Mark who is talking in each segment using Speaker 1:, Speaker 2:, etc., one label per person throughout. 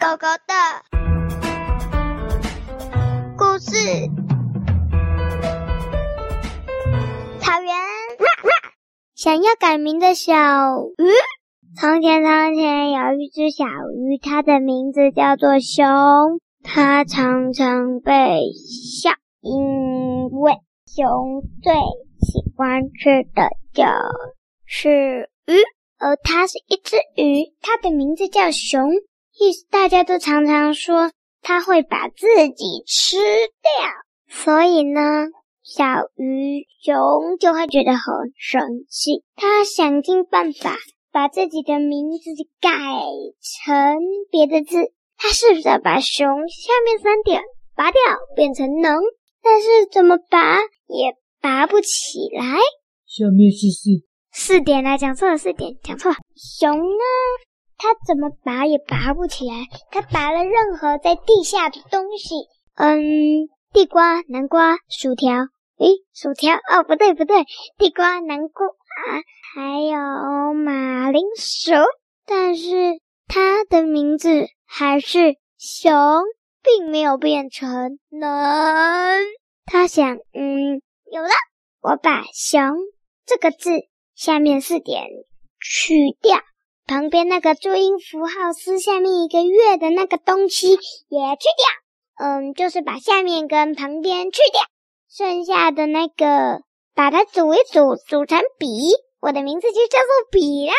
Speaker 1: 狗狗的故事。草原，想要改名的小鱼。从前，从前有一只小鱼，它的名字叫做熊。它常常被笑，因为熊最喜欢吃的就是鱼，而它是一只鱼，它的名字叫熊。意思大家都常常说它会把自己吃掉，所以呢，小鱼熊就会觉得很生气。它想尽办法把自己的名字改成别的字。它试着把熊下面三点拔掉，变成能，但是怎么拔也拔不起来。
Speaker 2: 下面是四
Speaker 1: 四点来讲错了，四点讲错了。熊呢？它怎么拔也拔不起来。它拔了任何在地下的东西，嗯，地瓜、南瓜、薯条。诶，薯条？哦，不对不对，地瓜、南瓜，还有马铃薯。但是它的名字还是熊，并没有变成能。他想，嗯，有了，我把“熊”这个字下面四点去掉。旁边那个注音符号撕下面一个月的那个东西也去掉，嗯，就是把下面跟旁边去掉，剩下的那个把它组一组，组成笔，我的名字就叫做笔啦。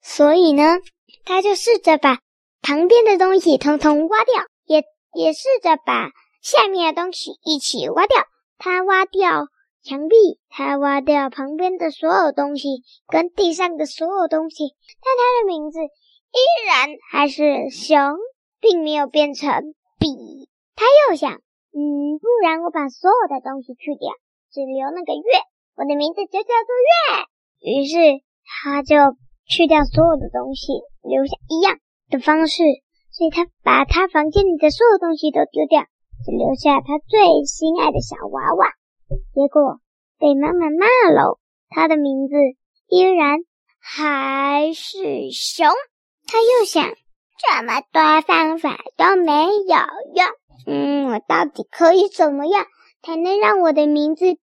Speaker 1: 所以呢，他就试着把旁边的东西统统挖掉，也也试着把下面的东西一起挖掉。他挖掉。墙壁，他挖掉旁边的所有东西，跟地上的所有东西，但他的名字依然还是熊，并没有变成笔。他又想，嗯，不然我把所有的东西去掉，只留那个月，我的名字就叫做月。于是他就去掉所有的东西，留下一样的方式，所以他把他房间里的所有东西都丢掉，只留下他最心爱的小娃娃。结果被妈妈骂了，他的名字依然还是熊。他又想，这么多方法都没有用，嗯，我到底可以怎么样才能让我的名字变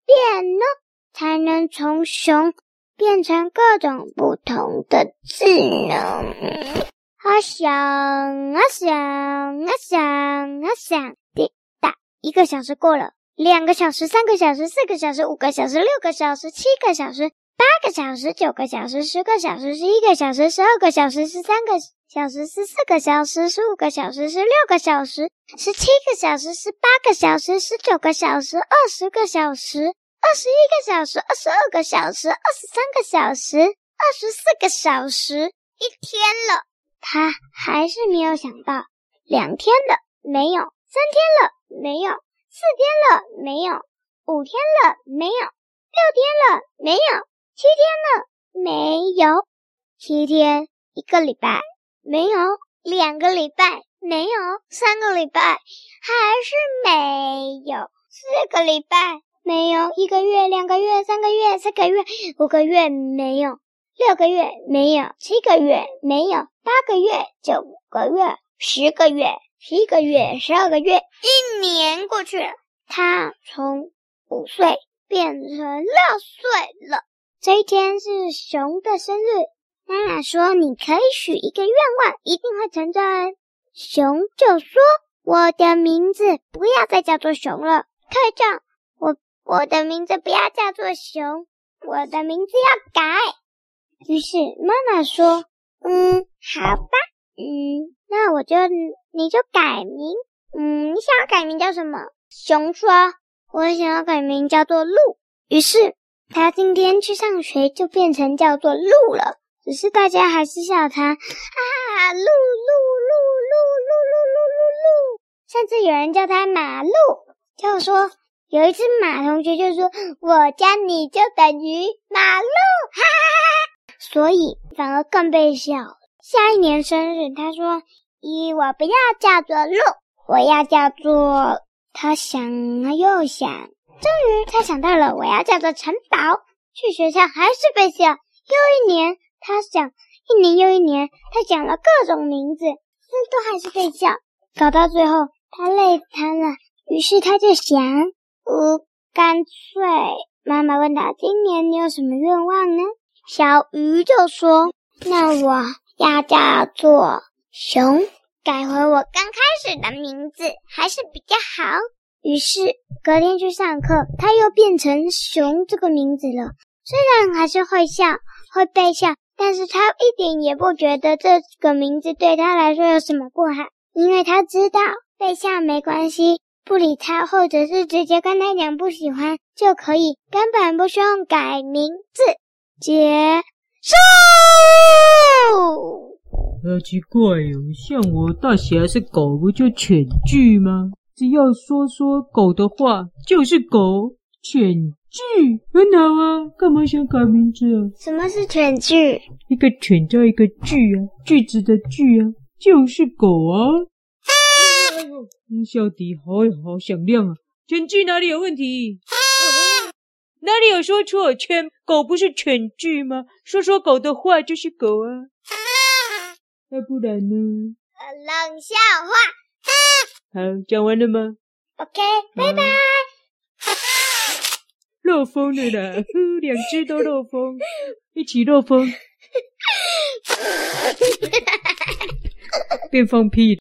Speaker 1: 呢？才能从熊变成各种不同的字呢？他想啊想啊想啊想，滴答，一个小时过了。两个小时，三个小时，四个小时，五个小时，六个小时，七个小时，八个小时，九个小时，十个小时，十一个小时，十二个小时，十三个小时，十四个小时，十五个小时，十六个小时，十七个小时，十八个小时，十九个小时，二十个小时，二十一个小时，二十二个小时，二十三个小时，二十四个小时，一天了，他还是没有想到，两天了，没有，三天了，没有。四天了，没有；五天了，没有；六天了，没有；七天了，没有；七天，一个礼拜，没有；两个礼拜，没有；三个礼拜，还是没有；四个礼拜，没有；一个月，两个月，三个月，四个月，五个月，没有；六个月，没有；七个月，没有；八个月，九个月，十个月。一个月，十二个月，一年过去了，他从五岁变成六岁了。这一天是熊的生日，妈妈说：“你可以许一个愿望，一定会成真。”熊就说：“我的名字不要再叫做熊了，可以这样，我我的名字不要叫做熊，我的名字要改。”于是妈妈说：“嗯，好吧。”嗯，那我就你就改名。嗯，你想要改名叫什么？熊说：“我想要改名叫做鹿。”于是他今天去上学就变成叫做鹿了。只是大家还是笑他啊，鹿鹿鹿鹿鹿鹿鹿鹿鹿，甚至有人叫他马鹿。就说有一次马同学就说：“我加你就等于马鹿。”哈哈，所以反而更被笑。下一年生日，他说：“咦，我不要叫做鹿，我要叫做……他想了又想，终于他想到了，我要叫做城堡。去学校还是被笑。又一年，他想，一年又一年，他讲了各种名字，但都还是被笑。搞到最后，他累瘫了，于是他就想，呃，干脆……妈妈问他：“今年你有什么愿望呢？”小鱼就说：“那我要叫做熊，改回我刚开始的名字还是比较好。”于是隔天去上课，他又变成熊这个名字了。虽然还是会笑，会被笑，但是他一点也不觉得这个名字对他来说有什么不好。因为他知道被笑没关系，不理他，或者是直接跟他讲不喜欢就可以，根本不需要改名字。姐束。
Speaker 2: 好奇怪哟，像我大侠是狗，不就犬具吗？只要说说狗的话，就是狗，犬具很好啊。干嘛想改名字啊？
Speaker 1: 什么是犬具？
Speaker 2: 一个犬叫一个句啊，句子的句啊。就是狗啊！音效笛好好响亮啊！犬具哪里有问题？哪里有说错？圈狗不是犬句吗？说说狗的话就是狗啊！那不然呢？
Speaker 1: 冷笑话。
Speaker 2: 好，讲完了吗
Speaker 1: ？OK，拜拜。
Speaker 2: 漏风了啦！呼，两只都漏风，一起漏风。变放屁。